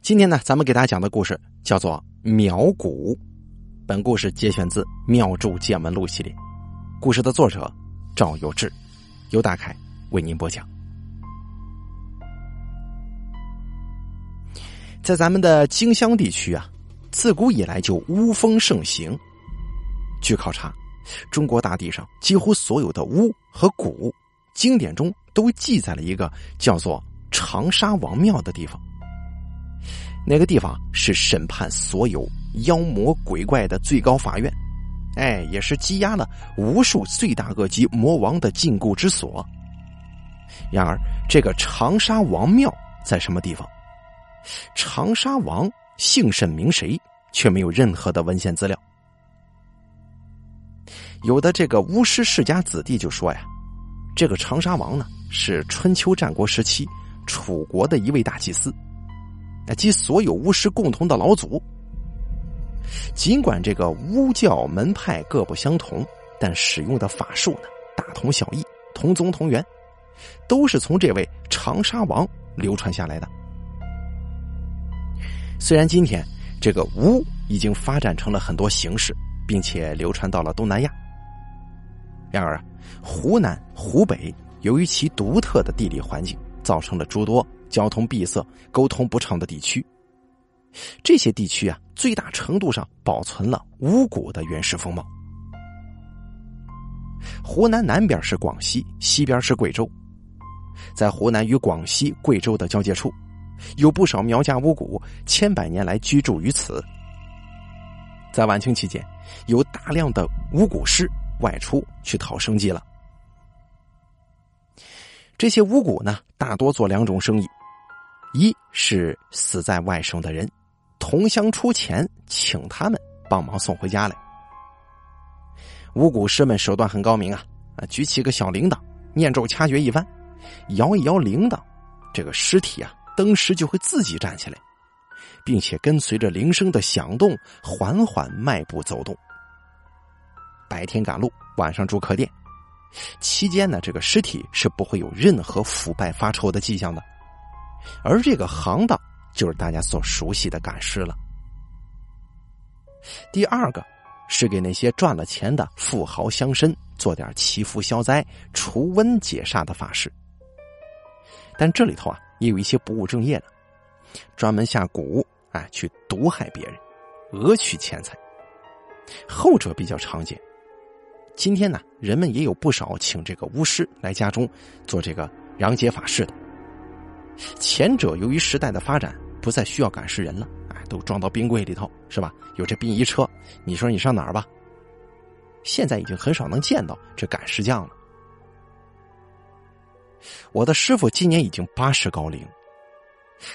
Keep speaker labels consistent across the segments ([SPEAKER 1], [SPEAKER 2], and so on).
[SPEAKER 1] 今天呢，咱们给大家讲的故事叫做《苗蛊》。本故事节选自《妙著见闻录》系列，故事的作者赵有志，由大凯为您播讲。在咱们的荆襄地区啊，自古以来就巫风盛行。据考察，中国大地上几乎所有的巫和蛊，经典中都记载了一个叫做长沙王庙的地方。那个地方是审判所有妖魔鬼怪的最高法院，哎，也是羁押了无数罪大恶极魔王的禁锢之所。然而，这个长沙王庙在什么地方？长沙王姓甚名谁？却没有任何的文献资料。有的这个巫师世家子弟就说呀，这个长沙王呢是春秋战国时期楚国的一位大祭司。及所有巫师共同的老祖。尽管这个巫教门派各不相同，但使用的法术呢大同小异，同宗同源，都是从这位长沙王流传下来的。虽然今天这个巫已经发展成了很多形式，并且流传到了东南亚，然而啊，湖南、湖北由于其独特的地理环境，造成了诸多。交通闭塞、沟通不畅的地区，这些地区啊，最大程度上保存了巫蛊的原始风貌。湖南南边是广西，西边是贵州，在湖南与广西、贵州的交界处，有不少苗家巫蛊千百年来居住于此。在晚清期间，有大量的巫蛊师外出去讨生计了。这些巫蛊呢，大多做两种生意。一是死在外省的人，同乡出钱请他们帮忙送回家来。巫蛊师们手段很高明啊，啊，举起个小铃铛，念咒掐诀一番，摇一摇铃铛，这个尸体啊，当时就会自己站起来，并且跟随着铃声的响动，缓缓迈步走动。白天赶路，晚上住客店，期间呢，这个尸体是不会有任何腐败发臭的迹象的。而这个行当就是大家所熟悉的赶尸了。第二个是给那些赚了钱的富豪乡绅做点祈福消灾、除瘟解煞的法事。但这里头啊，也有一些不务正业的，专门下蛊，哎，去毒害别人，讹取钱财。后者比较常见。今天呢，人们也有不少请这个巫师来家中做这个阳解法事的。前者由于时代的发展，不再需要赶尸人了，哎，都装到冰柜里头，是吧？有这殡仪车，你说你上哪儿吧？现在已经很少能见到这赶尸匠了。我的师傅今年已经八十高龄，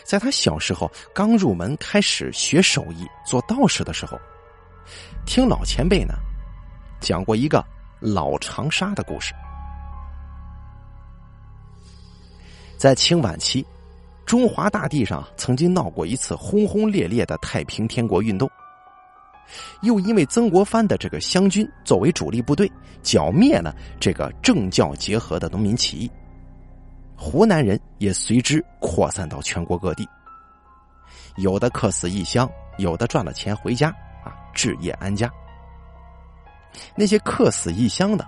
[SPEAKER 1] 在他小时候刚入门开始学手艺做道士的时候，听老前辈呢讲过一个老长沙的故事，在清晚期。中华大地上曾经闹过一次轰轰烈烈的太平天国运动，又因为曾国藩的这个湘军作为主力部队剿灭了这个政教结合的农民起义，湖南人也随之扩散到全国各地，有的客死异乡，有的赚了钱回家啊置业安家。那些客死异乡的，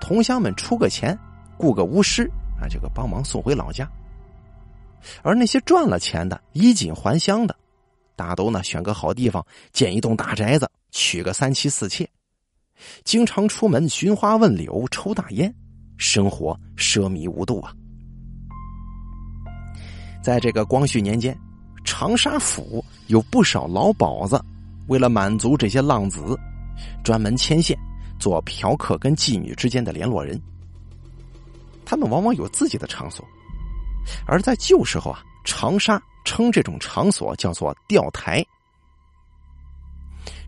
[SPEAKER 1] 同乡们出个钱，雇个巫师啊，这个帮忙送回老家。而那些赚了钱的、衣锦还乡的，大都呢选个好地方建一栋大宅子，娶个三妻四妾，经常出门寻花问柳、抽大烟，生活奢靡无度啊。在这个光绪年间，长沙府有不少老鸨子，为了满足这些浪子，专门牵线做嫖客跟妓女之间的联络人。他们往往有自己的场所。而在旧时候啊，长沙称这种场所叫做钓台。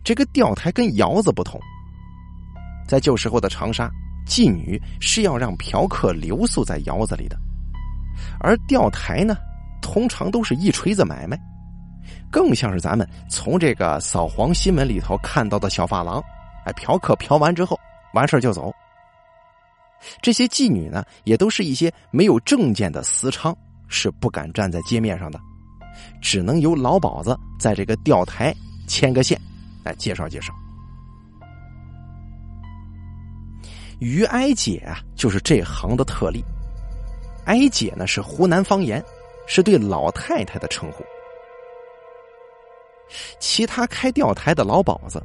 [SPEAKER 1] 这个钓台跟窑子不同，在旧时候的长沙，妓女是要让嫖客留宿在窑子里的，而钓台呢，通常都是一锤子买卖，更像是咱们从这个扫黄新闻里头看到的小发廊，哎，嫖客嫖完之后完事就走。这些妓女呢，也都是一些没有证件的私娼，是不敢站在街面上的。只能由老鸨子在这个钓台牵个线，来介绍介绍。于哀姐啊，就是这行的特例。哀姐呢是湖南方言，是对老太太的称呼。其他开钓台的老鸨子，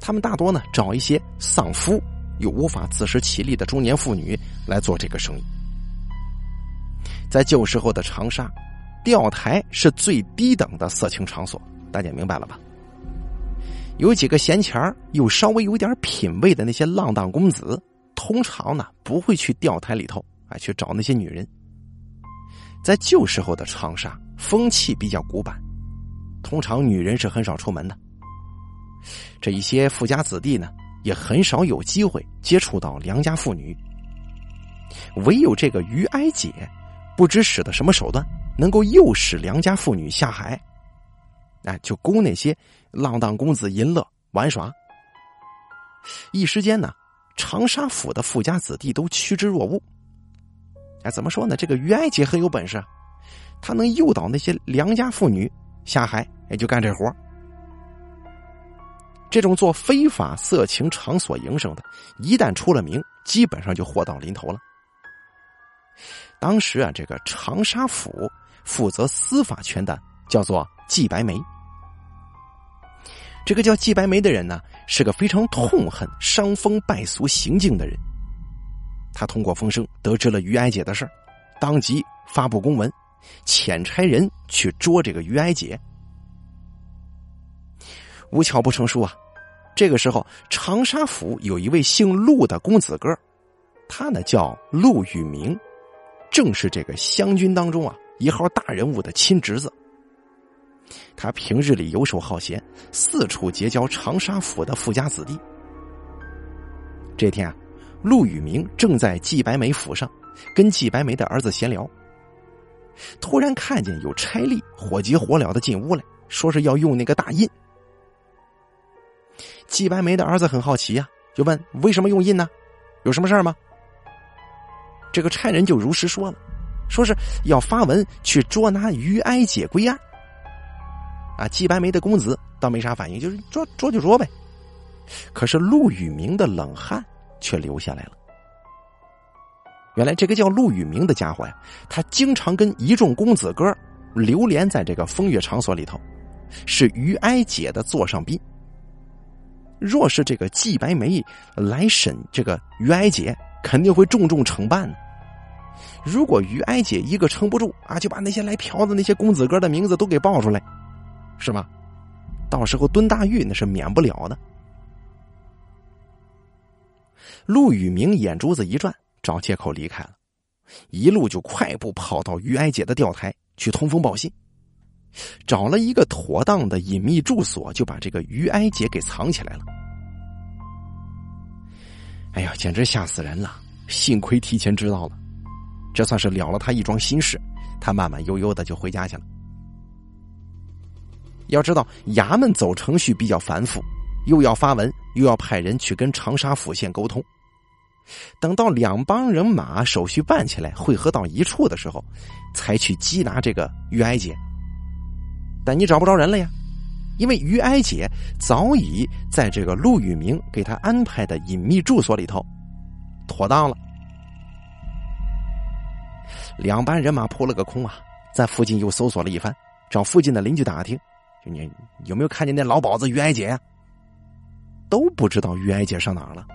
[SPEAKER 1] 他们大多呢找一些丧夫又无法自食其力的中年妇女来做这个生意。在旧时候的长沙，钓台是最低等的色情场所，大家明白了吧？有几个闲钱儿又稍微有点品位的那些浪荡公子，通常呢不会去钓台里头啊去找那些女人。在旧时候的长沙，风气比较古板，通常女人是很少出门的。这一些富家子弟呢，也很少有机会接触到良家妇女。唯有这个于哀姐，不知使的什么手段，能够诱使良家妇女下海，哎，就供那些浪荡公子淫乐玩耍。一时间呢，长沙府的富家子弟都趋之若鹜。哎，怎么说呢？这个于哀姐很有本事，她能诱导那些良家妇女下海，也就干这活。这种做非法色情场所营生的，一旦出了名，基本上就祸到临头了。当时啊，这个长沙府负责司法权的叫做季白梅。这个叫季白梅的人呢，是个非常痛恨伤风败俗行径的人。他通过风声得知了于哀姐的事当即发布公文，遣差人去捉这个于哀姐。无巧不成书啊！这个时候，长沙府有一位姓陆的公子哥，他呢叫陆羽明，正是这个湘军当中啊一号大人物的亲侄子。他平日里游手好闲，四处结交长沙府的富家子弟。这天啊。陆羽明正在季白梅府上，跟季白梅的儿子闲聊。突然看见有差吏火急火燎的进屋来，说是要用那个大印。季白梅的儿子很好奇呀，就问为什么用印呢？有什么事儿吗？这个差人就如实说了，说是要发文去捉拿于哀姐归案。啊，季白梅的公子倒没啥反应，就是捉捉就捉呗。可是陆羽明的冷汗。却留下来了。原来这个叫陆羽明的家伙呀，他经常跟一众公子哥流连在这个风月场所里头，是于哀姐的座上宾。若是这个季白梅来审这个于哀姐，肯定会重重惩办呢。如果于哀姐一个撑不住啊，就把那些来嫖的那些公子哥的名字都给报出来，是吧？到时候蹲大狱那是免不了的。陆羽明眼珠子一转，找借口离开了，一路就快步跑到于哀姐的钓台去通风报信，找了一个妥当的隐秘住所，就把这个于哀姐给藏起来了。哎呀，简直吓死人了！幸亏提前知道了，这算是了了他一桩心事。他慢慢悠悠的就回家去了。要知道，衙门走程序比较繁复，又要发文，又要派人去跟长沙府县沟通。等到两帮人马手续办起来，汇合到一处的时候，才去缉拿这个于哀姐。但你找不着人了呀，因为于哀姐早已在这个陆羽明给他安排的隐秘住所里头妥当了。两班人马扑了个空啊，在附近又搜索了一番，找附近的邻居打听，就你有没有看见那老鸨子于哀姐呀？都不知道于哀姐上哪儿了。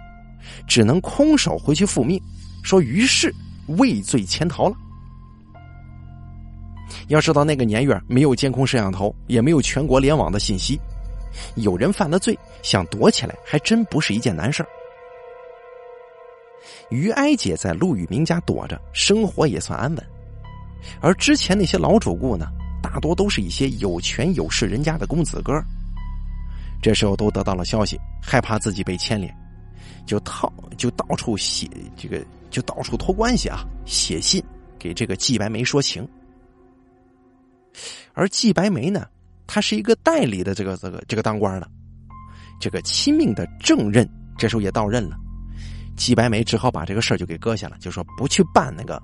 [SPEAKER 1] 只能空手回去复命，说于是畏罪潜逃了。要知道那个年月没有监控摄像头，也没有全国联网的信息，有人犯了罪想躲起来，还真不是一件难事于哀姐在陆羽明家躲着，生活也算安稳。而之前那些老主顾呢，大多都是一些有权有势人家的公子哥，这时候都得到了消息，害怕自己被牵连。就套就到处写这个，就到处托关系啊，写信给这个季白梅说情。而季白梅呢，他是一个代理的这个这个这个当官的，这个亲命的正任这时候也到任了，季白梅只好把这个事儿就给搁下了，就说不去办那个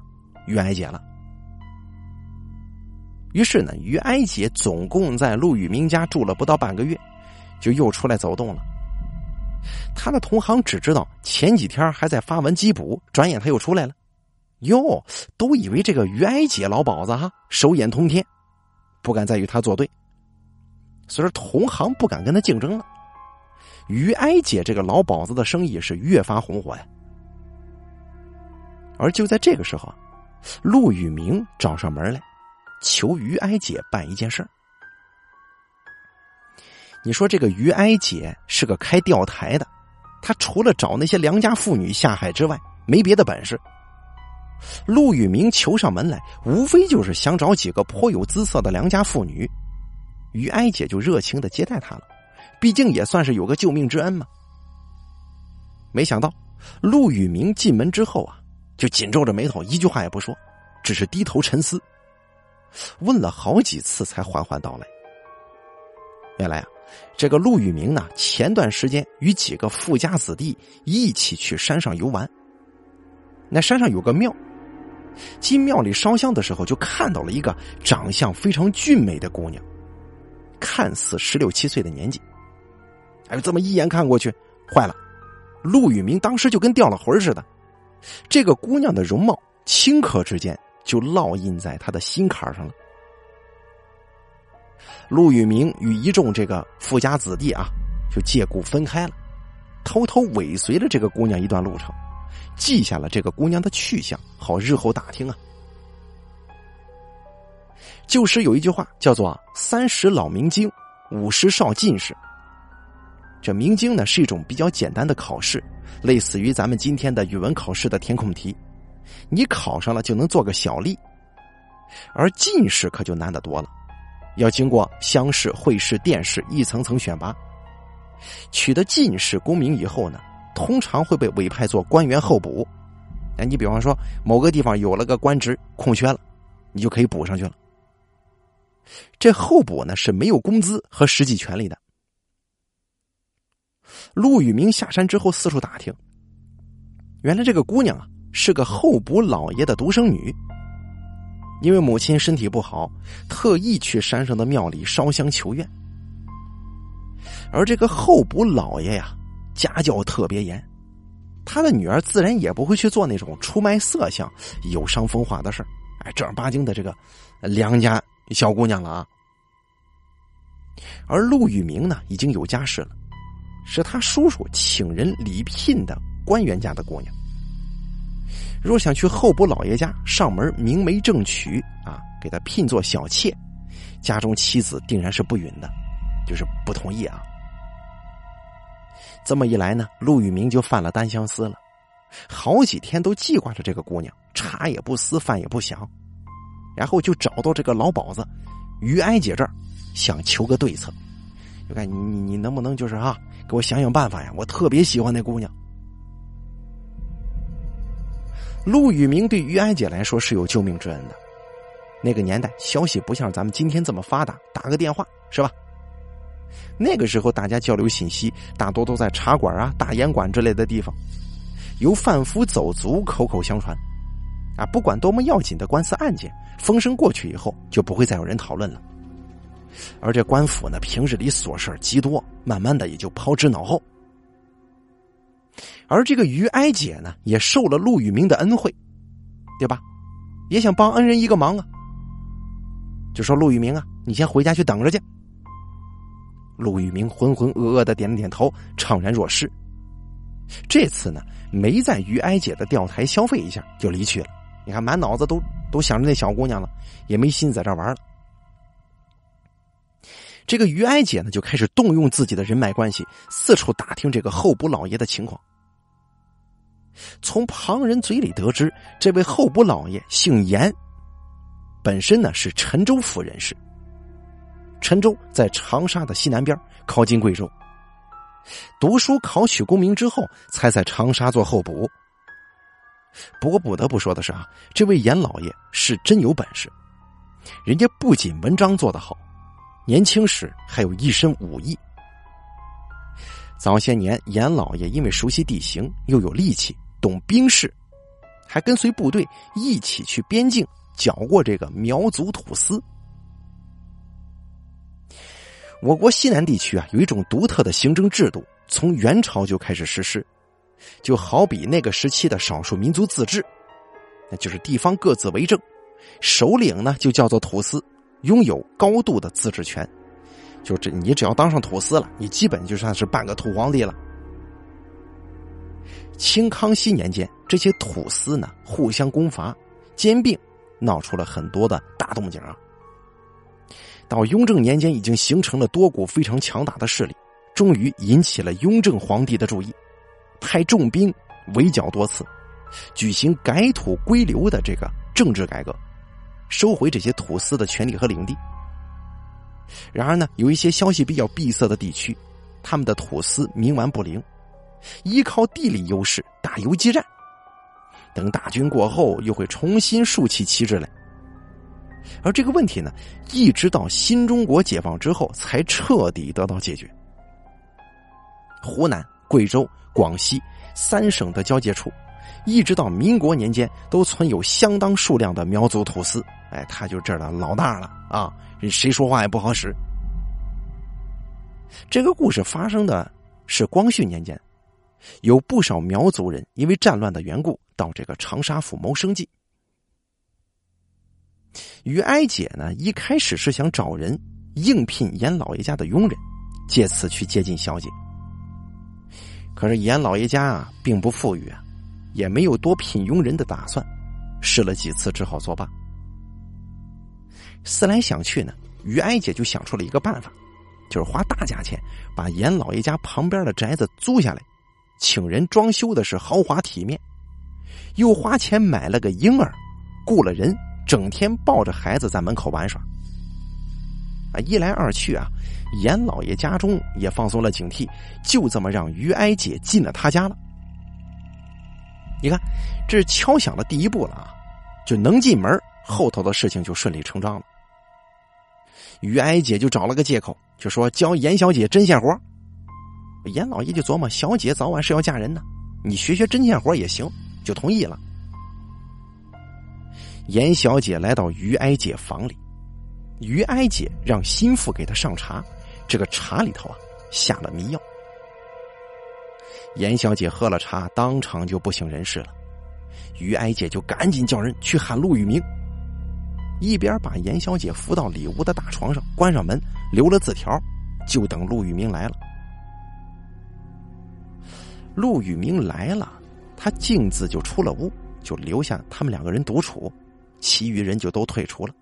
[SPEAKER 1] 于哀姐了。于是呢，于哀姐总共在陆宇明家住了不到半个月，就又出来走动了。他的同行只知道前几天还在发文缉捕，转眼他又出来了。哟，都以为这个于哀姐老鸨子哈手眼通天，不敢再与他作对，所以说同行不敢跟他竞争了。于哀姐这个老鸨子的生意是越发红火呀。而就在这个时候，陆宇明找上门来，求于哀姐办一件事儿。你说这个于哀姐是个开钓台的，她除了找那些良家妇女下海之外，没别的本事。陆宇明求上门来，无非就是想找几个颇有姿色的良家妇女，于哀姐就热情的接待他了，毕竟也算是有个救命之恩嘛。没想到陆宇明进门之后啊，就紧皱着眉头，一句话也不说，只是低头沉思，问了好几次才缓缓道来。原来啊，这个陆宇明呢，前段时间与几个富家子弟一起去山上游玩，那山上有个庙。进庙里烧香的时候，就看到了一个长相非常俊美的姑娘，看似十六七岁的年纪。哎，这么一眼看过去，坏了！陆宇明当时就跟掉了魂似的。这个姑娘的容貌，顷刻之间就烙印在他的心坎上了。陆宇明与一众这个富家子弟啊，就借故分开了，偷偷尾随了这个姑娘一段路程。记下了这个姑娘的去向，好日后打听啊。旧时有一句话叫做“三十老明经，五十少进士”。这明经呢是一种比较简单的考试，类似于咱们今天的语文考试的填空题，你考上了就能做个小吏。而进士可就难得多了，要经过乡试、会试、殿试一层层选拔，取得进士功名以后呢。通常会被委派做官员候补，哎，你比方说某个地方有了个官职空缺了，你就可以补上去了。这候补呢是没有工资和实际权利的。陆宇明下山之后四处打听，原来这个姑娘啊是个候补老爷的独生女，因为母亲身体不好，特意去山上的庙里烧香求愿，而这个候补老爷呀。家教特别严，他的女儿自然也不会去做那种出卖色相、有伤风化的事儿哎，正儿八经的这个良家小姑娘了啊。而陆宇明呢，已经有家室了，是他叔叔请人礼聘的官员家的姑娘。若想去候补老爷家上门明媒正娶啊，给他聘做小妾，家中妻子定然是不允的，就是不同意啊。这么一来呢，陆宇明就犯了单相思了，好几天都记挂着这个姑娘，茶也不思，饭也不想，然后就找到这个老鸨子于哀姐这儿，想求个对策，就看你你能不能就是啊，给我想想办法呀！我特别喜欢那姑娘。陆宇明对于哀姐来说是有救命之恩的，那个年代消息不像咱们今天这么发达，打个电话是吧？那个时候，大家交流信息大多都在茶馆啊、大烟馆之类的地方，由贩夫走卒口口相传，啊，不管多么要紧的官司案件，风声过去以后，就不会再有人讨论了。而这官府呢，平日里琐事极多，慢慢的也就抛之脑后。而这个于哀姐呢，也受了陆宇明的恩惠，对吧？也想帮恩人一个忙啊，就说陆宇明啊，你先回家去等着去。陆玉明浑浑噩噩的点了点头，怅然若失。这次呢，没在于哀姐的钓台消费一下就离去了。你看，满脑子都都想着那小姑娘了，也没心在这玩了。这个于哀姐呢，就开始动用自己的人脉关系，四处打听这个候补老爷的情况。从旁人嘴里得知，这位候补老爷姓严，本身呢是陈州府人士。陈州在长沙的西南边，靠近贵州。读书考取功名之后，才在长沙做候补。不过不得不说的是啊，这位严老爷是真有本事，人家不仅文章做得好，年轻时还有一身武艺。早些年，严老爷因为熟悉地形，又有力气，懂兵事，还跟随部队一起去边境剿过这个苗族土司。我国西南地区啊，有一种独特的行政制度，从元朝就开始实施，就好比那个时期的少数民族自治，那就是地方各自为政，首领呢就叫做土司，拥有高度的自治权。就这，你只要当上土司了，你基本就算是半个土皇帝了。清康熙年间，这些土司呢互相攻伐、兼并，闹出了很多的大动静啊。到雍正年间，已经形成了多股非常强大的势力，终于引起了雍正皇帝的注意，派重兵围剿多次，举行改土归流的这个政治改革，收回这些土司的权利和领地。然而呢，有一些消息比较闭塞的地区，他们的土司冥顽不灵，依靠地理优势打游击战，等大军过后，又会重新竖起旗帜来。而这个问题呢，一直到新中国解放之后，才彻底得到解决。湖南、贵州、广西三省的交界处，一直到民国年间，都存有相当数量的苗族土司。哎，他就这儿的老大了啊！谁说话也不好使。这个故事发生的是光绪年间，有不少苗族人因为战乱的缘故，到这个长沙府谋生计。于哀姐呢，一开始是想找人应聘严老爷家的佣人，借此去接近小姐。可是严老爷家啊，并不富裕啊，也没有多聘佣人的打算，试了几次，只好作罢。思来想去呢，于哀姐就想出了一个办法，就是花大价钱把严老爷家旁边的宅子租下来，请人装修的是豪华体面，又花钱买了个婴儿，雇了人。整天抱着孩子在门口玩耍，啊，一来二去啊，严老爷家中也放松了警惕，就这么让于哀姐进了他家了。你看，这是敲响了第一步了啊，就能进门，后头的事情就顺理成章了。于哀姐就找了个借口，就说教严小姐针线活。严老爷就琢磨，小姐早晚是要嫁人的，你学学针线活也行，就同意了。严小姐来到于哀姐房里，于哀姐让心腹给她上茶，这个茶里头啊下了迷药。严小姐喝了茶，当场就不省人事了。于哀姐就赶紧叫人去喊陆玉明，一边把严小姐扶到里屋的大床上，关上门，留了字条，就等陆玉明来了。陆玉明来了，他径自就出了屋，就留下他们两个人独处。其余人就都退出了。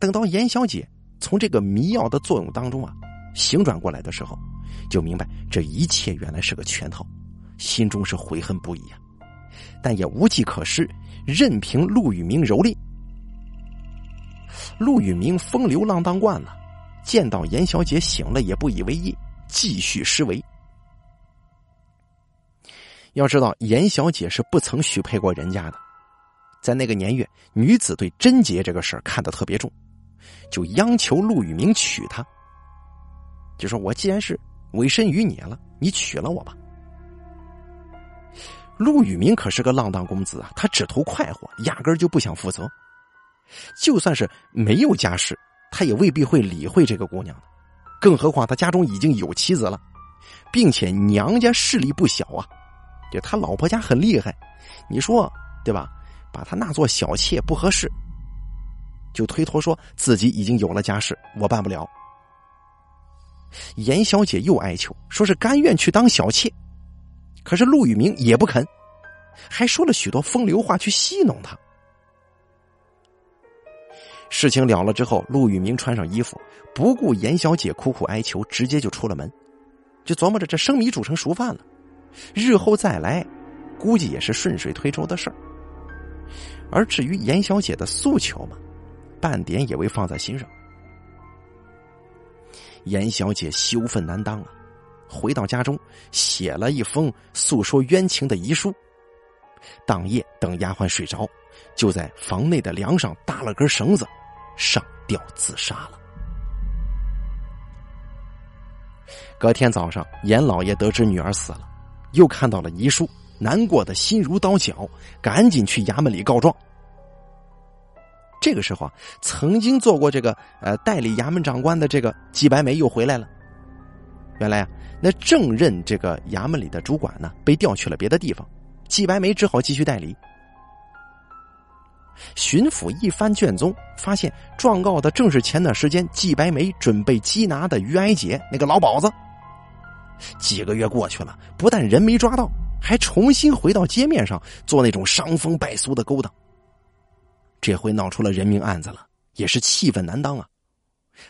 [SPEAKER 1] 等到严小姐从这个迷药的作用当中啊醒转过来的时候，就明白这一切原来是个圈套，心中是悔恨不已啊，但也无计可施，任凭陆羽明蹂躏。陆羽明风流浪荡惯了，见到严小姐醒了也不以为意，继续施为。要知道，严小姐是不曾许配过人家的。在那个年月，女子对贞洁这个事儿看得特别重，就央求陆羽明娶她。就说我既然是委身于你了，你娶了我吧。陆羽明可是个浪荡公子啊，他只图快活，压根儿就不想负责。就算是没有家室，他也未必会理会这个姑娘的。更何况他家中已经有妻子了，并且娘家势力不小啊，就他老婆家很厉害，你说对吧？把他纳做小妾不合适，就推脱说自己已经有了家室，我办不了。严小姐又哀求，说是甘愿去当小妾，可是陆羽明也不肯，还说了许多风流话去戏弄他。事情了了之后，陆羽明穿上衣服，不顾严小姐苦苦哀求，直接就出了门，就琢磨着这生米煮成熟饭了，日后再来，估计也是顺水推舟的事儿。而至于严小姐的诉求嘛，半点也未放在心上。严小姐羞愤难当啊，回到家中写了一封诉说冤情的遗书。当夜等丫鬟睡着，就在房内的梁上搭了根绳子，上吊自杀了。隔天早上，严老爷得知女儿死了，又看到了遗书。难过的心如刀绞，赶紧去衙门里告状。这个时候啊，曾经做过这个呃代理衙门长官的这个季白梅又回来了。原来啊，那正任这个衙门里的主管呢，被调去了别的地方，季白梅只好继续代理。巡抚一番卷宗，发现状告的正是前段时间季白梅准备缉拿的于哀杰那个老鸨子。几个月过去了，不但人没抓到，还重新回到街面上做那种伤风败俗的勾当。这回闹出了人命案子了，也是气愤难当啊！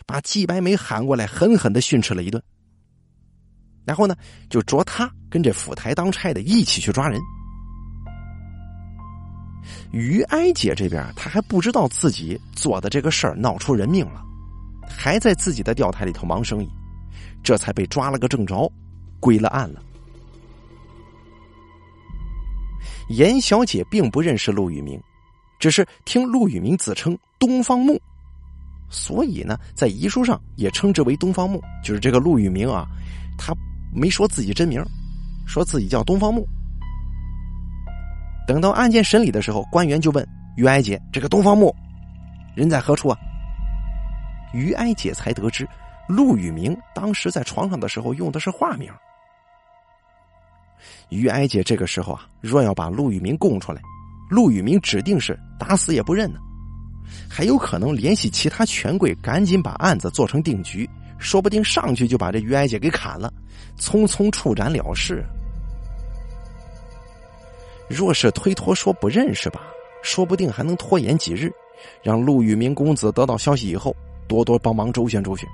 [SPEAKER 1] 把季白梅喊过来，狠狠的训斥了一顿。然后呢，就着他跟这府台当差的一起去抓人。于哀姐这边，她还不知道自己做的这个事儿闹出人命了，还在自己的钓台里头忙生意，这才被抓了个正着，归了案了。严小姐并不认识陆羽明，只是听陆羽明自称东方木，所以呢，在遗书上也称之为东方木。就是这个陆羽明啊，他没说自己真名，说自己叫东方木。等到案件审理的时候，官员就问于哀姐：“这个东方木人在何处啊？”于哀姐才得知，陆羽明当时在床上的时候用的是化名。于哀姐这个时候啊，若要把陆羽明供出来，陆羽明指定是打死也不认呢，还有可能联系其他权贵，赶紧把案子做成定局，说不定上去就把这于哀姐给砍了，匆匆处斩了事。若是推脱说不认识吧，说不定还能拖延几日，让陆羽明公子得到消息以后，多多帮忙周旋周旋。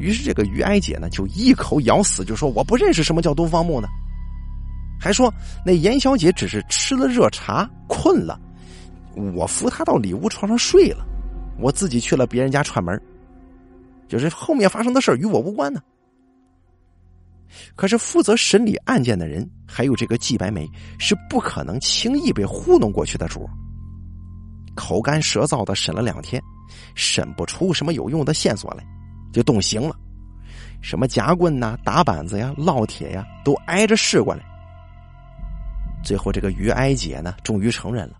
[SPEAKER 1] 于是这个于哀姐呢，就一口咬死，就说我不认识什么叫东方木呢，还说那严小姐只是吃了热茶困了，我扶她到里屋床上睡了，我自己去了别人家串门，就是后面发生的事与我无关呢。可是负责审理案件的人，还有这个季白梅，是不可能轻易被糊弄过去的主。口干舌燥的审了两天，审不出什么有用的线索来，就动刑了。什么夹棍呐、打板子呀、烙铁呀，都挨着试过来。最后，这个于哀姐呢，终于承认了，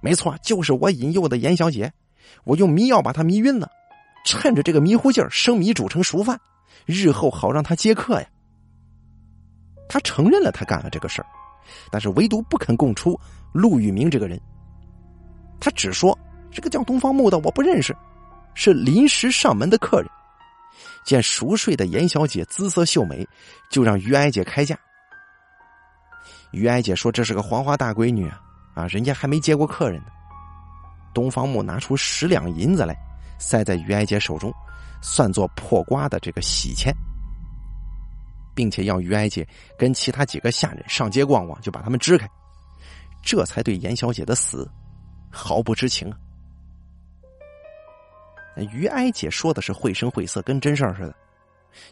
[SPEAKER 1] 没错，就是我引诱的严小姐，我用迷药把她迷晕了，趁着这个迷糊劲儿生米煮成熟饭，日后好让她接客呀。他承认了他干了这个事儿，但是唯独不肯供出陆玉明这个人。他只说这个叫东方木的我不认识，是临时上门的客人。见熟睡的严小姐姿色秀美，就让于哀姐开价。于哀姐说这是个黄花大闺女啊，啊，人家还没接过客人呢。东方木拿出十两银子来，塞在于哀姐手中，算作破瓜的这个喜钱。并且要于哀姐跟其他几个下人上街逛逛，就把他们支开，这才对严小姐的死毫不知情啊。于哀姐说的是绘声绘色，跟真事儿似的。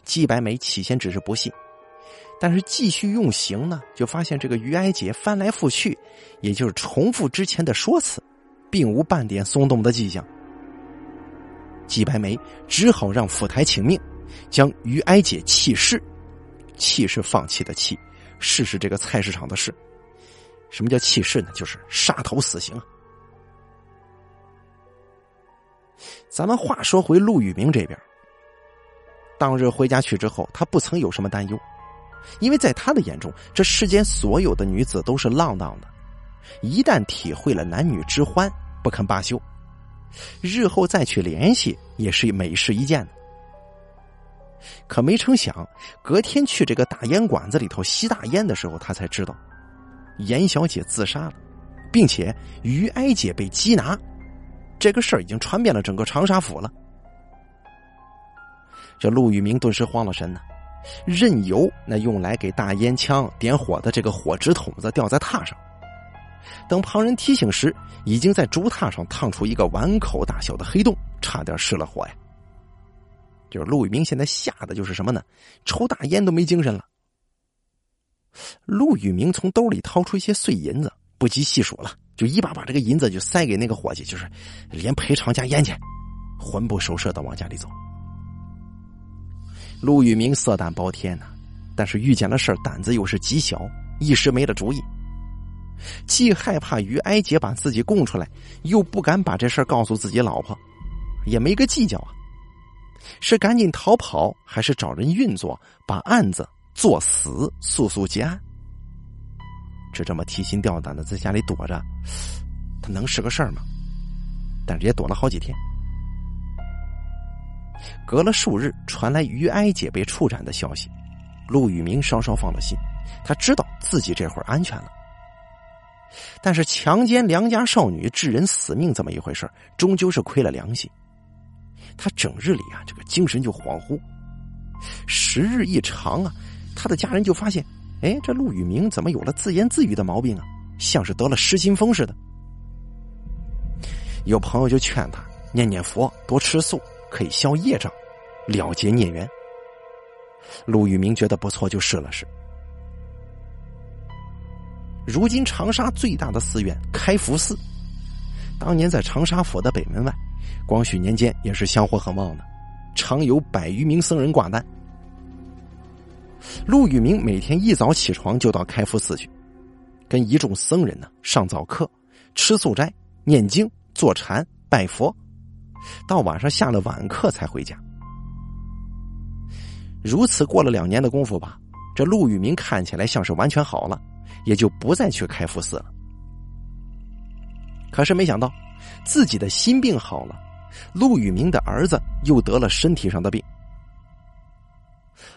[SPEAKER 1] 季白梅起先只是不信，但是继续用刑呢，就发现这个于哀姐翻来覆去，也就是重复之前的说辞，并无半点松动的迹象。季白梅只好让府台请命，将于哀姐弃市。弃是放弃的弃，市是这个菜市场的市。什么叫弃市呢？就是杀头死刑。咱们话说回陆羽明这边，当日回家去之后，他不曾有什么担忧，因为在他的眼中，这世间所有的女子都是浪荡的，一旦体会了男女之欢，不肯罢休，日后再去联系也是美事一件。可没成想，隔天去这个大烟馆子里头吸大烟的时候，他才知道，严小姐自杀了，并且于哀姐被缉拿，这个事儿已经传遍了整个长沙府了。这陆羽明顿时慌了神呢，任由那用来给大烟枪点火的这个火纸筒子掉在榻上，等旁人提醒时，已经在竹榻上烫出一个碗口大小的黑洞，差点失了火呀。就是陆羽明现在吓得就是什么呢？抽大烟都没精神了。陆羽明从兜里掏出一些碎银子，不计细数了，就一把把这个银子就塞给那个伙计，就是连赔偿加烟钱，魂不守舍的往家里走。陆羽明色胆包天呐，但是遇见了事胆子又是极小，一时没了主意。既害怕于哀杰把自己供出来，又不敢把这事告诉自己老婆，也没个计较啊。是赶紧逃跑，还是找人运作，把案子做死，速速结案？就这么提心吊胆的在家里躲着，他能是个事儿吗？但是也躲了好几天。隔了数日，传来于哀姐被处斩的消息，陆宇明稍稍放了心，他知道自己这会儿安全了。但是强奸良家少女、致人死命这么一回事终究是亏了良心。他整日里啊，这个精神就恍惚。时日一长啊，他的家人就发现，哎，这陆宇明怎么有了自言自语的毛病啊？像是得了失心疯似的。有朋友就劝他念念佛，多吃素，可以消业障，了结孽缘。陆宇明觉得不错，就试了试。如今长沙最大的寺院开福寺，当年在长沙府的北门外，光绪年间也是香火很旺的，常有百余名僧人挂单。陆宇明每天一早起床就到开福寺去，跟一众僧人呢上早课，吃素斋，念经。坐禅拜佛，到晚上下了晚课才回家。如此过了两年的功夫吧，这陆宇明看起来像是完全好了，也就不再去开福寺了。可是没想到，自己的心病好了，陆宇明的儿子又得了身体上的病。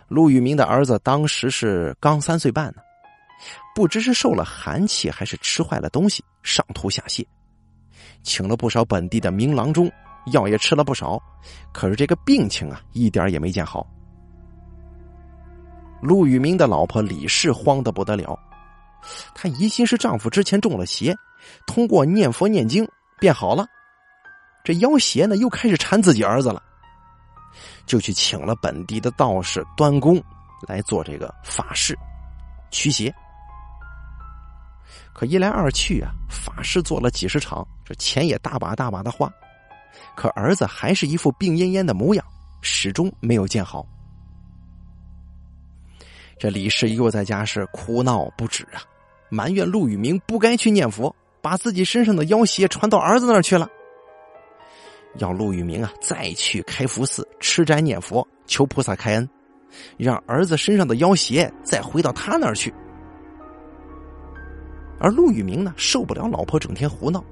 [SPEAKER 1] 陆宇明的儿子当时是刚三岁半呢，不知是受了寒气还是吃坏了东西，上吐下泻。请了不少本地的名郎中，药也吃了不少，可是这个病情啊，一点也没见好。陆宇明的老婆李氏慌得不得了，她疑心是丈夫之前中了邪，通过念佛念经变好了，这妖邪呢又开始缠自己儿子了，就去请了本地的道士端公来做这个法事驱邪。可一来二去啊，法事做了几十场，这钱也大把大把的花，可儿子还是一副病恹恹的模样，始终没有见好。这李氏又在家是哭闹不止啊，埋怨陆宇明不该去念佛，把自己身上的妖邪传到儿子那儿去了，要陆宇明啊再去开福寺吃斋念佛，求菩萨开恩，让儿子身上的妖邪再回到他那儿去。而陆宇明呢，受不了老婆整天胡闹，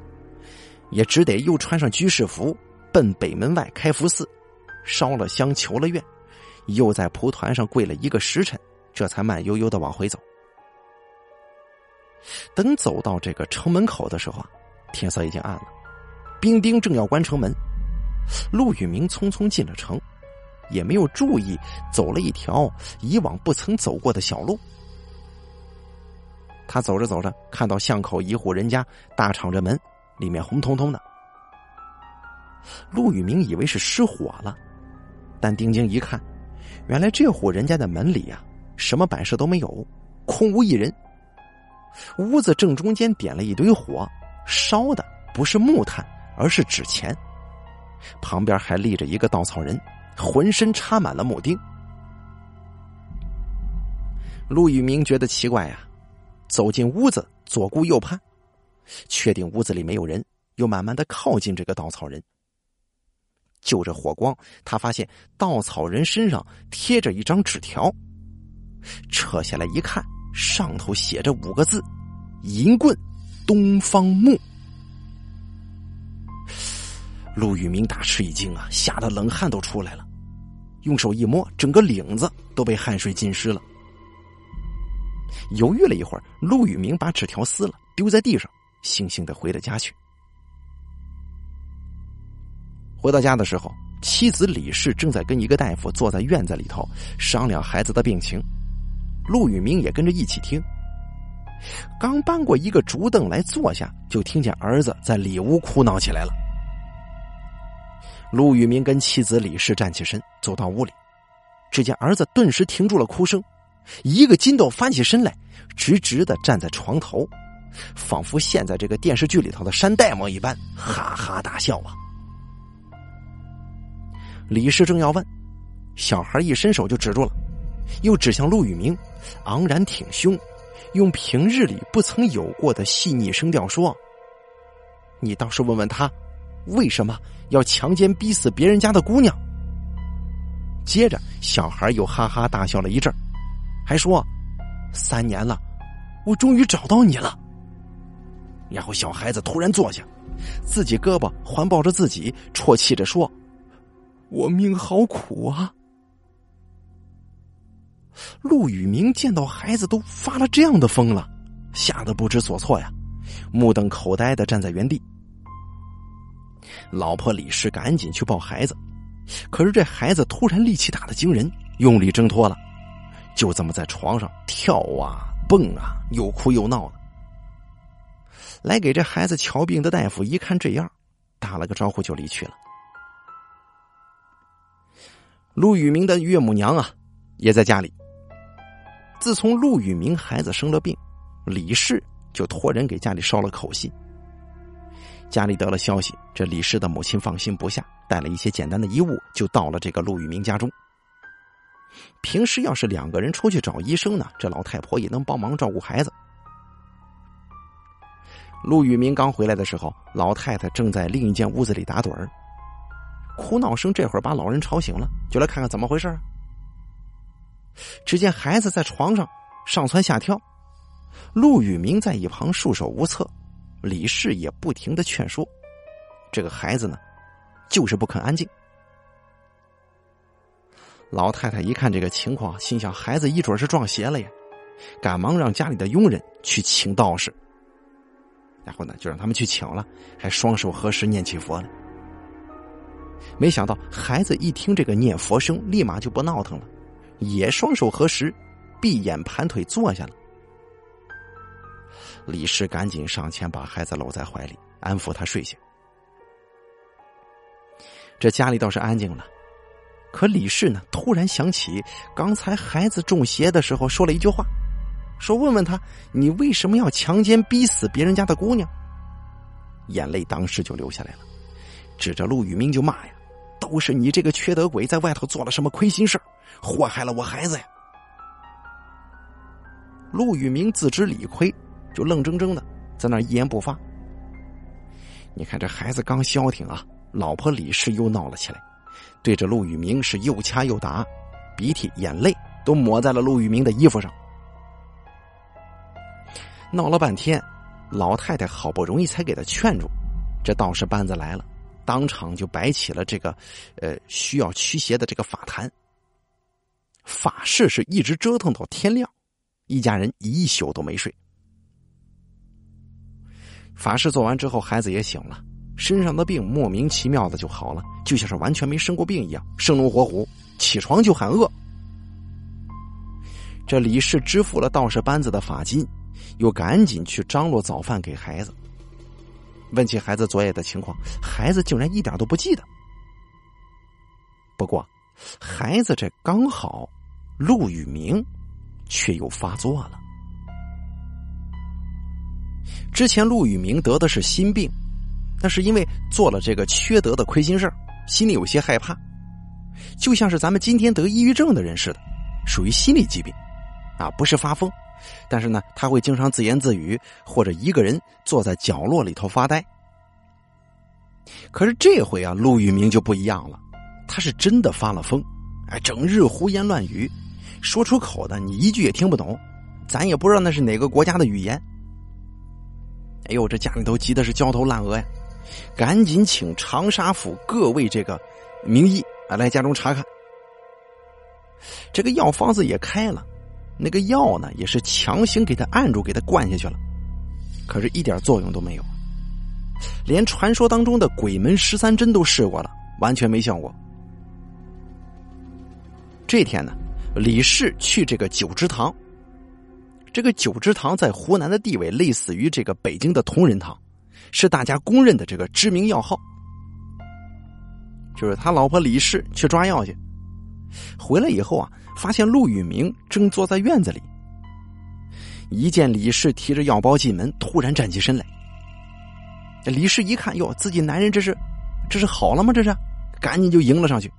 [SPEAKER 1] 也只得又穿上居士服，奔北门外开福寺，烧了香求了愿，又在蒲团上跪了一个时辰，这才慢悠悠的往回走。等走到这个城门口的时候啊，天色已经暗了，兵丁正要关城门，陆宇明匆匆进了城，也没有注意，走了一条以往不曾走过的小路。他走着走着，看到巷口一户人家大敞着门，里面红彤彤的。陆宇明以为是失火了，但定睛一看，原来这户人家的门里呀，什么摆设都没有，空无一人。屋子正中间点了一堆火，烧的不是木炭，而是纸钱。旁边还立着一个稻草人，浑身插满了木钉。陆宇明觉得奇怪呀。走进屋子，左顾右盼，确定屋子里没有人，又慢慢的靠近这个稻草人。就着火光，他发现稻草人身上贴着一张纸条，扯下来一看，上头写着五个字：“银棍，东方木。”陆宇明大吃一惊啊，吓得冷汗都出来了，用手一摸，整个领子都被汗水浸湿了。犹豫了一会儿，陆宇明把纸条撕了，丢在地上，悻悻的回了家去。回到家的时候，妻子李氏正在跟一个大夫坐在院子里头商量孩子的病情，陆宇明也跟着一起听。刚搬过一个竹凳来坐下，就听见儿子在里屋哭闹起来了。陆宇明跟妻子李氏站起身，走到屋里，只见儿子顿时停住了哭声。一个筋斗翻起身来，直直的站在床头，仿佛现在这个电视剧里头的山大王一般，哈哈大笑啊！李氏正要问，小孩一伸手就止住了，又指向陆宇明，昂然挺胸，用平日里不曾有过的细腻声调说：“你倒是问问他，为什么要强奸逼死别人家的姑娘？”接着，小孩又哈哈大笑了一阵还说：“三年了，我终于找到你了。”然后小孩子突然坐下，自己胳膊环抱着自己，啜泣着说：“我命好苦啊！”陆宇明见到孩子都发了这样的疯了，吓得不知所措呀，目瞪口呆的站在原地。老婆李氏赶紧去抱孩子，可是这孩子突然力气大的惊人，用力挣脱了，就这么在床上跳啊蹦啊，又哭又闹的。来给这孩子瞧病的大夫一看这样，打了个招呼就离去了。陆宇明的岳母娘啊，也在家里。自从陆宇明孩子生了病，李氏就托人给家里捎了口信。家里得了消息，这李氏的母亲放心不下，带了一些简单的衣物，就到了这个陆宇明家中。平时要是两个人出去找医生呢，这老太婆也能帮忙照顾孩子。陆宇明刚回来的时候，老太太正在另一间屋子里打盹儿，哭闹声这会儿把老人吵醒了，就来看看怎么回事。只见孩子在床上上蹿下跳，陆宇明在一旁束手无策，李氏也不停的劝说，这个孩子呢，就是不肯安静。老太太一看这个情况，心想孩子一准是撞邪了呀，赶忙让家里的佣人去请道士，然后呢就让他们去请了，还双手合十念起佛来。没想到孩子一听这个念佛声，立马就不闹腾了。也双手合十，闭眼盘腿坐下了。李氏赶紧上前把孩子搂在怀里，安抚他睡下。这家里倒是安静了，可李氏呢，突然想起刚才孩子中邪的时候说了一句话，说：“问问他，你为什么要强奸逼死别人家的姑娘？”眼泪当时就流下来了，指着陆宇明就骂呀。都是你这个缺德鬼在外头做了什么亏心事祸害了我孩子呀！陆宇明自知理亏，就愣怔怔的在那一言不发。你看这孩子刚消停啊，老婆李氏又闹了起来，对着陆宇明是又掐又打，鼻涕眼泪都抹在了陆宇明的衣服上。闹了半天，老太太好不容易才给他劝住，这道士班子来了。当场就摆起了这个，呃，需要驱邪的这个法坛。法事是一直折腾到天亮，一家人一宿都没睡。法事做完之后，孩子也醒了，身上的病莫名其妙的就好了，就像是完全没生过病一样，生龙活虎，起床就喊饿。这李氏支付了道士班子的法金，又赶紧去张罗早饭给孩子。问起孩子昨夜的情况，孩子竟然一点都不记得。不过，孩子这刚好，陆宇明却又发作了。之前陆宇明得的是心病，那是因为做了这个缺德的亏心事心里有些害怕，就像是咱们今天得抑郁症的人似的，属于心理疾病，啊，不是发疯。但是呢，他会经常自言自语，或者一个人坐在角落里头发呆。可是这回啊，陆宇明就不一样了，他是真的发了疯，哎，整日胡言乱语，说出口的你一句也听不懂，咱也不知道那是哪个国家的语言。哎呦，这家里头急的是焦头烂额呀，赶紧请长沙府各位这个名医啊来家中查看。这个药方子也开了。那个药呢，也是强行给他按住，给他灌下去了，可是一点作用都没有，连传说当中的鬼门十三针都试过了，完全没效果。这天呢，李氏去这个九芝堂，这个九芝堂在湖南的地位类似于这个北京的同仁堂，是大家公认的这个知名药号。就是他老婆李氏去抓药去，回来以后啊。发现陆宇明正坐在院子里，一见李氏提着药包进门，突然站起身来。李氏一看，哟，自己男人这是，这是好了吗？这是，赶紧就迎了上去。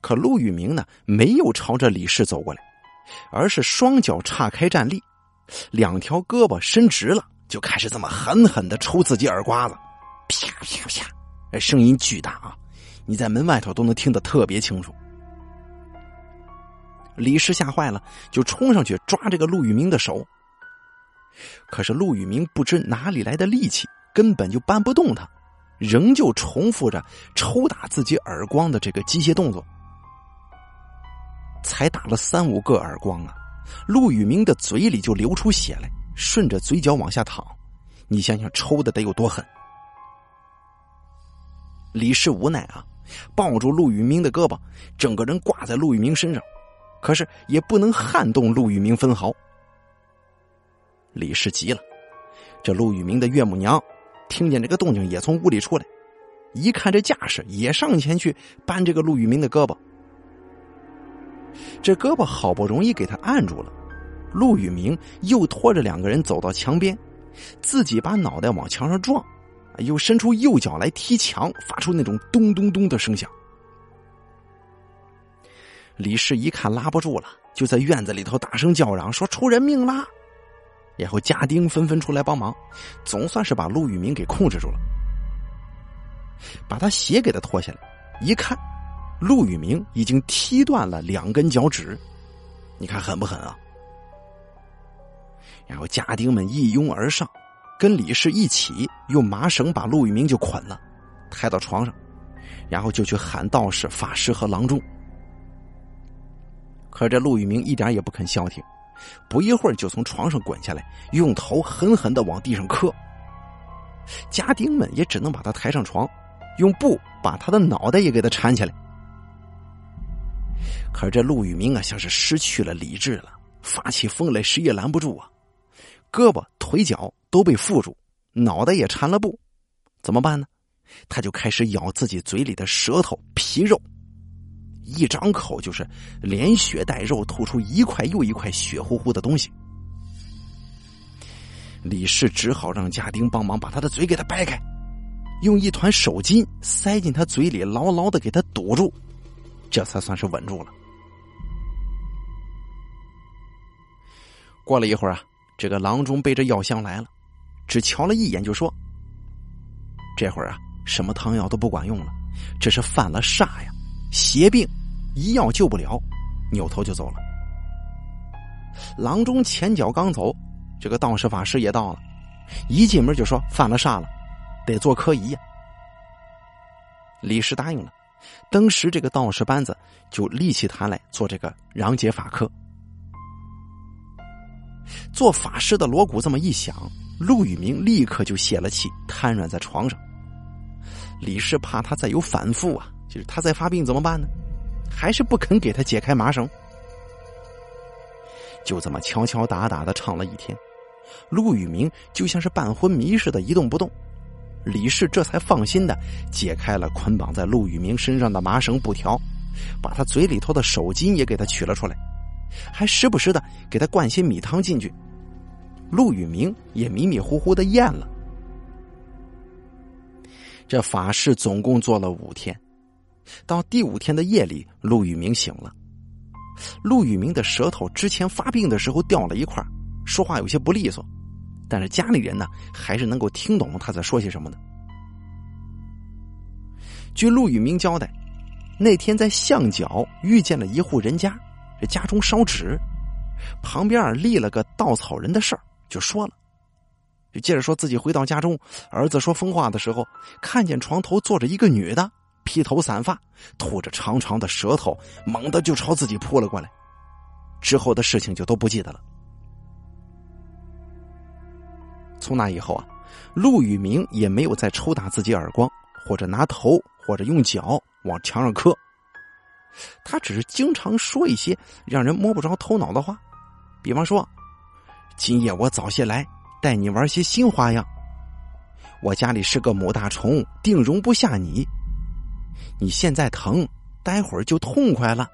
[SPEAKER 1] 可陆宇明呢，没有朝着李氏走过来，而是双脚岔开站立，两条胳膊伸直了，就开始这么狠狠的抽自己耳刮子，啪啪啪，声音巨大啊！你在门外头都能听得特别清楚。李氏吓坏了，就冲上去抓这个陆宇明的手。可是陆宇明不知哪里来的力气，根本就搬不动他，仍旧重复着抽打自己耳光的这个机械动作。才打了三五个耳光啊，陆宇明的嘴里就流出血来，顺着嘴角往下淌。你想想，抽的得有多狠！李氏无奈啊，抱住陆宇明的胳膊，整个人挂在陆宇明身上，可是也不能撼动陆宇明分毫。李氏急了，这陆宇明的岳母娘听见这个动静，也从屋里出来，一看这架势，也上前去扳这个陆宇明的胳膊。这胳膊好不容易给他按住了，陆宇明又拖着两个人走到墙边，自己把脑袋往墙上撞，又伸出右脚来踢墙，发出那种咚咚咚的声响。李氏一看拉不住了，就在院子里头大声叫嚷说：“出人命啦！”然后家丁纷纷出来帮忙，总算是把陆宇明给控制住了，把他鞋给他脱下来，一看。陆宇明已经踢断了两根脚趾，你看狠不狠啊？然后家丁们一拥而上，跟李氏一起用麻绳把陆宇明就捆了，抬到床上，然后就去喊道士、法师和郎中。可这陆宇明一点也不肯消停，不一会儿就从床上滚下来，用头狠狠的往地上磕。家丁们也只能把他抬上床，用布把他的脑袋也给他缠起来。可是这陆宇明啊，像是失去了理智了，发起疯来谁也拦不住啊！胳膊、腿脚都被缚住，脑袋也缠了布，怎么办呢？他就开始咬自己嘴里的舌头、皮肉，一张口就是连血带肉，吐出一块又一块血乎乎的东西。李氏只好让家丁帮忙把他的嘴给他掰开，用一团手巾塞进他嘴里，牢牢的给他堵住。这才算是稳住了。过了一会儿啊，这个郎中背着药箱来了，只瞧了一眼就说：“这会儿啊，什么汤药都不管用了，这是犯了煞呀，邪病，一药救不了。”扭头就走了。郎中前脚刚走，这个道士法师也到了，一进门就说：“犯了煞了，得做科仪呀。”李氏答应了。当时，这个道士班子就立起坛来做这个攘解法科。做法师的锣鼓这么一响，陆宇明立刻就泄了气，瘫软在床上。李氏怕他再有反复啊，就是他再发病怎么办呢？还是不肯给他解开麻绳。就这么敲敲打打的唱了一天，陆宇明就像是半昏迷似的，一动不动。李氏这才放心的解开了捆绑在陆宇明身上的麻绳布条，把他嘴里头的手巾也给他取了出来，还时不时的给他灌些米汤进去。陆宇明也迷迷糊糊的咽了。这法事总共做了五天，到第五天的夜里，陆宇明醒了。陆宇明的舌头之前发病的时候掉了一块，说话有些不利索。但是家里人呢，还是能够听懂他在说些什么的。据陆宇明交代，那天在巷角遇见了一户人家，这家中烧纸，旁边立了个稻草人的事儿，就说了，就接着说自己回到家中，儿子说疯话的时候，看见床头坐着一个女的，披头散发，吐着长长的舌头，猛地就朝自己扑了过来。之后的事情就都不记得了。从那以后啊，陆宇明也没有再抽打自己耳光，或者拿头，或者用脚往墙上磕。他只是经常说一些让人摸不着头脑的话，比方说：“今夜我早些来，带你玩些新花样。我家里是个母大虫，定容不下你。你现在疼，待会儿就痛快了。”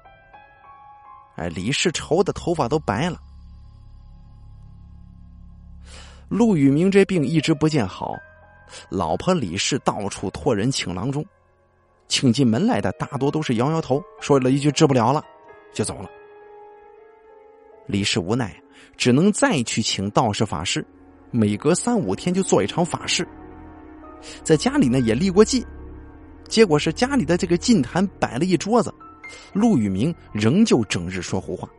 [SPEAKER 1] 哎，李氏愁的头发都白了。陆宇明这病一直不见好，老婆李氏到处托人请郎中，请进门来的大多都是摇摇头，说了一句治不了了，就走了。李氏无奈，只能再去请道士法师，每隔三五天就做一场法事。在家里呢也立过祭，结果是家里的这个禁坛摆了一桌子，陆宇明仍旧整日说胡话。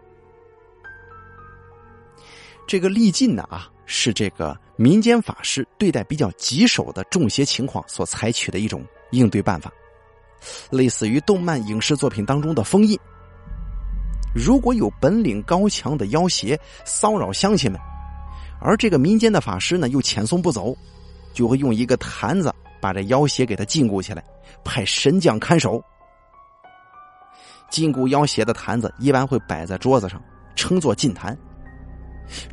[SPEAKER 1] 这个立禁呢啊，是这个民间法师对待比较棘手的中邪情况所采取的一种应对办法，类似于动漫影视作品当中的封印。如果有本领高强的妖邪骚扰乡亲们，而这个民间的法师呢又遣送不走，就会用一个坛子把这妖邪给他禁锢起来，派神将看守。禁锢妖邪的坛子一般会摆在桌子上，称作禁坛。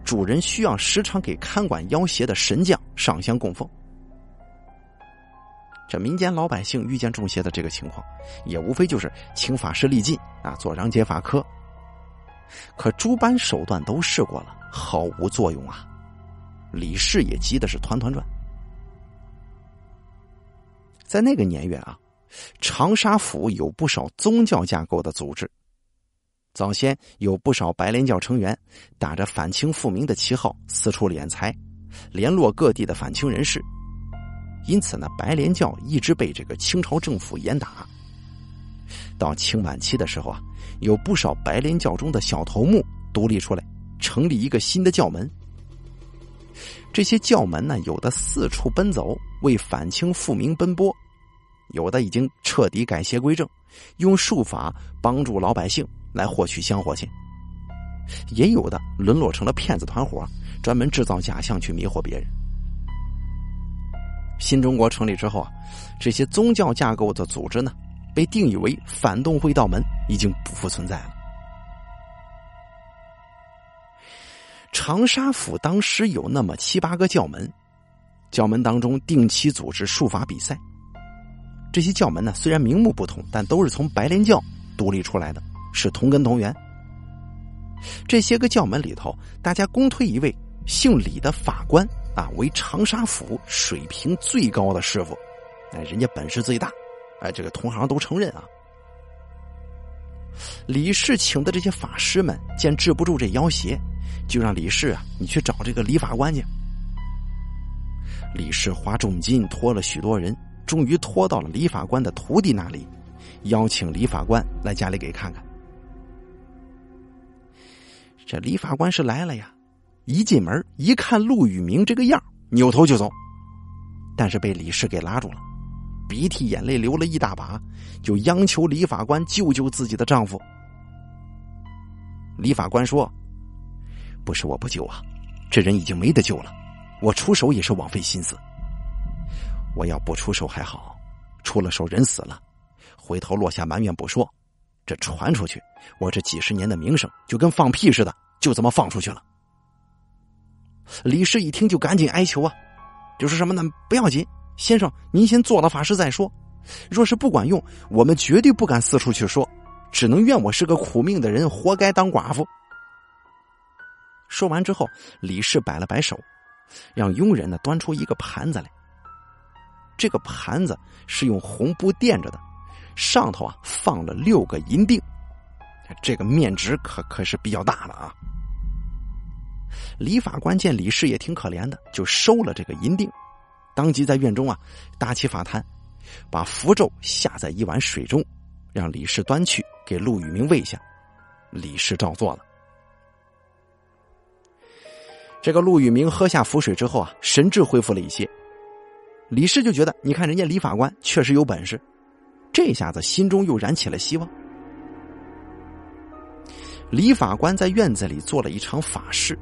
[SPEAKER 1] 主人需要时常给看管妖邪的神将上香供奉。这民间老百姓遇见中邪的这个情况，也无非就是请法师力尽啊，做禳解法科。可诸般手段都试过了，毫无作用啊！李氏也急的是团团转。在那个年月啊，长沙府有不少宗教架构的组织。早先有不少白莲教成员打着反清复明的旗号四处敛财，联络各地的反清人士，因此呢，白莲教一直被这个清朝政府严打。到清晚期的时候啊，有不少白莲教中的小头目独立出来，成立一个新的教门。这些教门呢，有的四处奔走为反清复明奔波，有的已经彻底改邪归正，用术法帮助老百姓。来获取香火钱，也有的沦落成了骗子团伙，专门制造假象去迷惑别人。新中国成立之后啊，这些宗教架构的组织呢，被定义为反动会道门，已经不复存在了。长沙府当时有那么七八个教门，教门当中定期组织术法比赛。这些教门呢，虽然名目不同，但都是从白莲教独立出来的。是同根同源。这些个教门里头，大家公推一位姓李的法官啊，为长沙府水平最高的师傅，哎，人家本事最大，哎，这个同行都承认啊。李氏请的这些法师们见治不住这妖邪，就让李氏啊，你去找这个李法官去。李氏花重金托了许多人，终于托到了李法官的徒弟那里，邀请李法官来家里给看看。这李法官是来了呀，一进门一看陆宇明这个样扭头就走，但是被李氏给拉住了，鼻涕眼泪流了一大把，就央求李法官救救自己的丈夫。李法官说：“不是我不救啊，这人已经没得救了，我出手也是枉费心思。我要不出手还好，出了手人死了，回头落下埋怨不说。”这传出去，我这几十年的名声就跟放屁似的，就这么放出去了。李氏一听就赶紧哀求啊，就说什么呢？不要紧，先生您先做了法事再说。若是不管用，我们绝对不敢四处去说，只能怨我是个苦命的人，活该当寡妇。说完之后，李氏摆了摆手，让佣人呢端出一个盘子来。这个盘子是用红布垫着的。上头啊放了六个银锭，这个面值可可是比较大的啊。李法官见李氏也挺可怜的，就收了这个银锭，当即在院中啊搭起法坛，把符咒下在一碗水中，让李氏端去给陆宇明喂下。李氏照做了。这个陆宇明喝下符水之后啊，神智恢复了一些。李氏就觉得，你看人家李法官确实有本事。这下子心中又燃起了希望。李法官在院子里做了一场法事，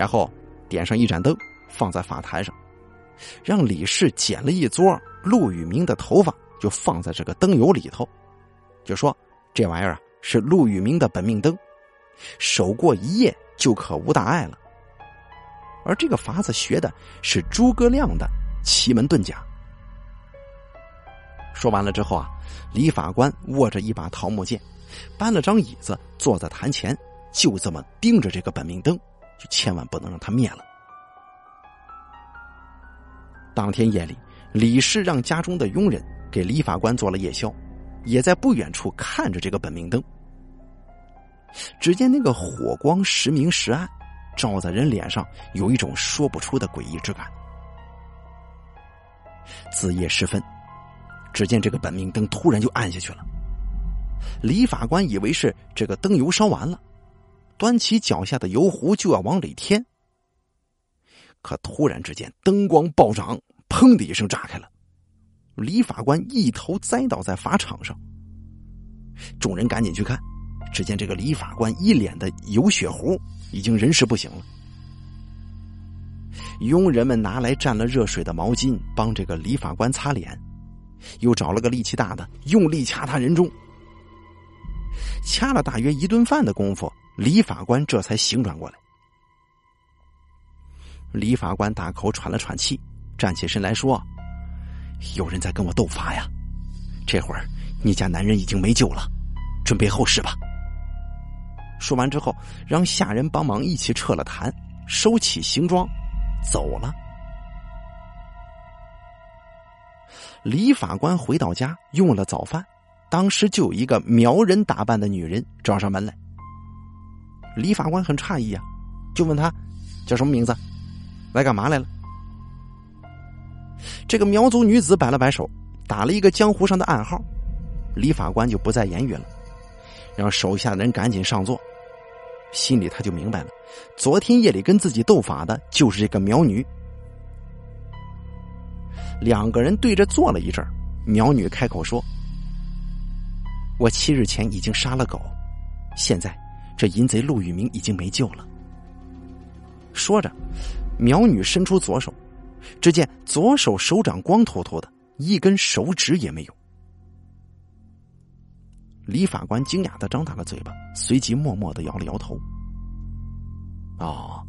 [SPEAKER 1] 然后点上一盏灯，放在法台上，让李氏剪了一撮陆宇明的头发，就放在这个灯油里头，就说这玩意儿啊是陆宇明的本命灯，守过一夜就可无大碍了。而这个法子学的是诸葛亮的奇门遁甲。说完了之后啊，李法官握着一把桃木剑，搬了张椅子坐在坛前，就这么盯着这个本命灯，就千万不能让它灭了。当天夜里，李氏让家中的佣人给李法官做了夜宵，也在不远处看着这个本命灯。只见那个火光时明时暗，照在人脸上，有一种说不出的诡异之感。子夜时分，只见这个本命灯突然就暗下去了。李法官以为是这个灯油烧完了，端起脚下的油壶就要往里添。可突然之间，灯光暴涨，砰的一声炸开了，李法官一头栽倒在法场上。众人赶紧去看，只见这个李法官一脸的油血糊，已经人事不省了。佣人们拿来蘸了热水的毛巾，帮这个李法官擦脸，又找了个力气大的，用力掐他人中。掐了大约一顿饭的功夫，李法官这才醒转过来。李法官大口喘了喘气，站起身来说：“有人在跟我斗法呀！这会儿你家男人已经没救了，准备后事吧。”说完之后，让下人帮忙一起撤了坛，收起行装，走了。李法官回到家，用了早饭。当时就有一个苗人打扮的女人找上门来，李法官很诧异啊，就问他叫什么名字，来干嘛来了？这个苗族女子摆了摆手，打了一个江湖上的暗号，李法官就不再言语了，让手下的人赶紧上座。心里他就明白了，昨天夜里跟自己斗法的就是这个苗女。两个人对着坐了一阵苗女开口说。我七日前已经杀了狗，现在这淫贼陆玉明已经没救了。说着，苗女伸出左手，只见左手手掌光秃秃的，一根手指也没有。李法官惊讶的张大了嘴巴，随即默默的摇了摇头。哦，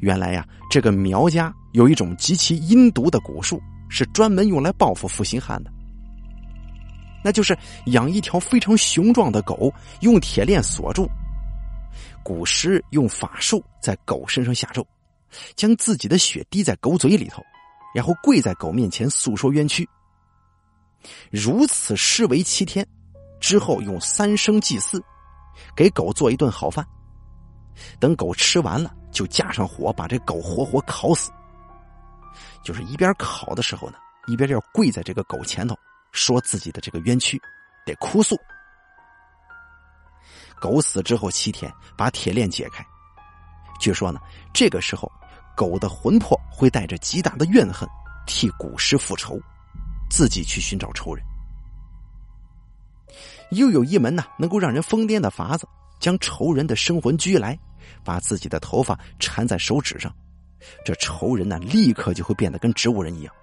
[SPEAKER 1] 原来呀，这个苗家有一种极其阴毒的蛊术，是专门用来报复负心汉的。那就是养一条非常雄壮的狗，用铁链锁住，古时用法术在狗身上下咒，将自己的血滴在狗嘴里头，然后跪在狗面前诉说冤屈。如此施为七天，之后用三生祭祀，给狗做一顿好饭。等狗吃完了，就架上火把这狗活活烤死。就是一边烤的时候呢，一边要跪在这个狗前头。说自己的这个冤屈，得哭诉。狗死之后七天，把铁链解开。据说呢，这个时候狗的魂魄会带着极大的怨恨，替古尸复仇，自己去寻找仇人。又有一门呢，能够让人疯癫的法子，将仇人的生魂拘来，把自己的头发缠在手指上，这仇人呢，立刻就会变得跟植物人一样，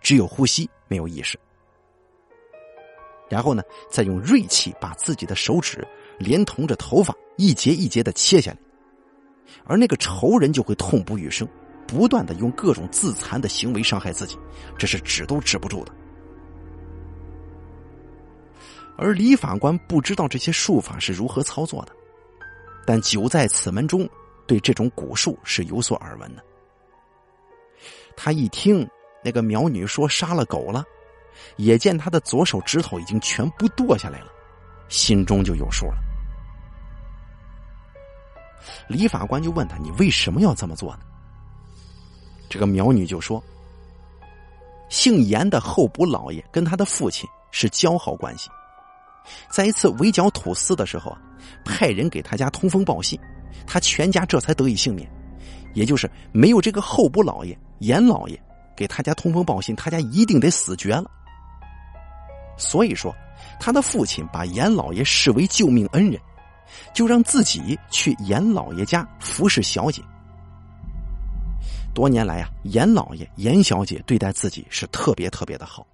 [SPEAKER 1] 只有呼吸，没有意识。然后呢，再用锐器把自己的手指连同着头发一节一节的切下来，而那个仇人就会痛不欲生，不断的用各种自残的行为伤害自己，这是止都止不住的。而李法官不知道这些术法是如何操作的，但久在此门中，对这种蛊术是有所耳闻的。他一听那个苗女说杀了狗了。也见他的左手指头已经全部剁下来了，心中就有数了。李法官就问他：“你为什么要这么做呢？”这个苗女就说：“姓严的候补老爷跟他的父亲是交好关系，在一次围剿土司的时候啊，派人给他家通风报信，他全家这才得以幸免。也就是没有这个候补老爷严老爷给他家通风报信，他家一定得死绝了。”所以说，他的父亲把严老爷视为救命恩人，就让自己去严老爷家服侍小姐。多年来啊，严老爷、严小姐对待自己是特别特别的好。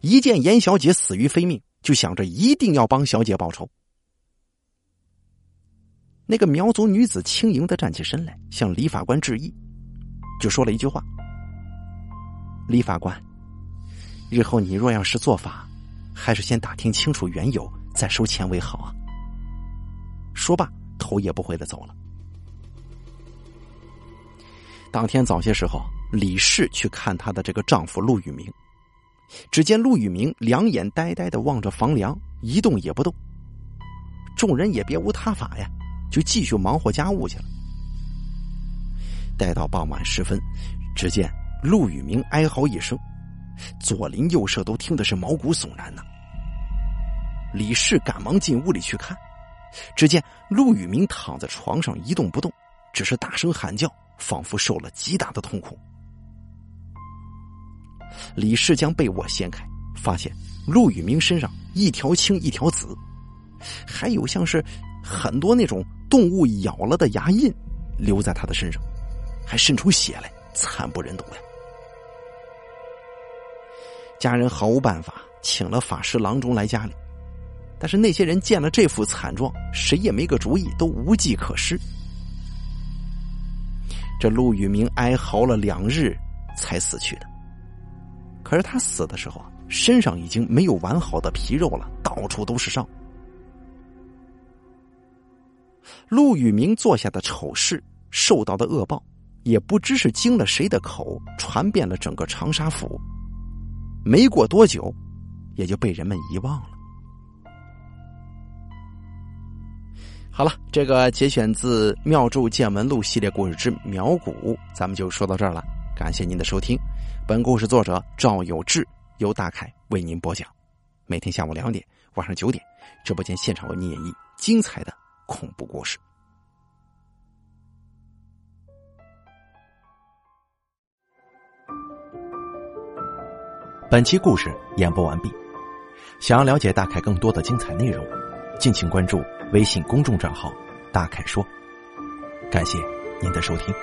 [SPEAKER 1] 一见严小姐死于非命，就想着一定要帮小姐报仇。那个苗族女子轻盈的站起身来，向李法官致意，就说了一句话：“李法官。”日后你若要是做法，还是先打听清楚缘由再收钱为好啊。说罢，头也不回的走了。当天早些时候，李氏去看她的这个丈夫陆玉明，只见陆玉明两眼呆呆的望着房梁，一动也不动。众人也别无他法呀，就继续忙活家务去了。待到傍晚时分，只见陆宇明哀嚎一声，左邻右舍都听的是毛骨悚然呐。李氏赶忙进屋里去看，只见陆宇明躺在床上一动不动，只是大声喊叫，仿佛受了极大的痛苦。李氏将被窝掀开，发现陆宇明身上一条青一条紫，还有像是很多那种动物咬了的牙印留在他的身上。还渗出血来，惨不忍睹呀！家人毫无办法，请了法师郎中来家里，但是那些人见了这副惨状，谁也没个主意，都无计可施。这陆宇明哀嚎了两日，才死去的。可是他死的时候啊，身上已经没有完好的皮肉了，到处都是伤。陆宇明做下的丑事，受到的恶报。也不知是经了谁的口，传遍了整个长沙府。没过多久，也就被人们遗忘了。好了，这个节选自《妙咒见闻录》系列故事之《苗谷》，咱们就说到这儿了。感谢您的收听，本故事作者赵有志，由大凯为您播讲。每天下午两点、晚上九点，直播间现场为您演绎精彩的恐怖故事。本期故事演播完毕。想要了解大凯更多的精彩内容，敬请关注微信公众账号“大凯说”。感谢您的收听。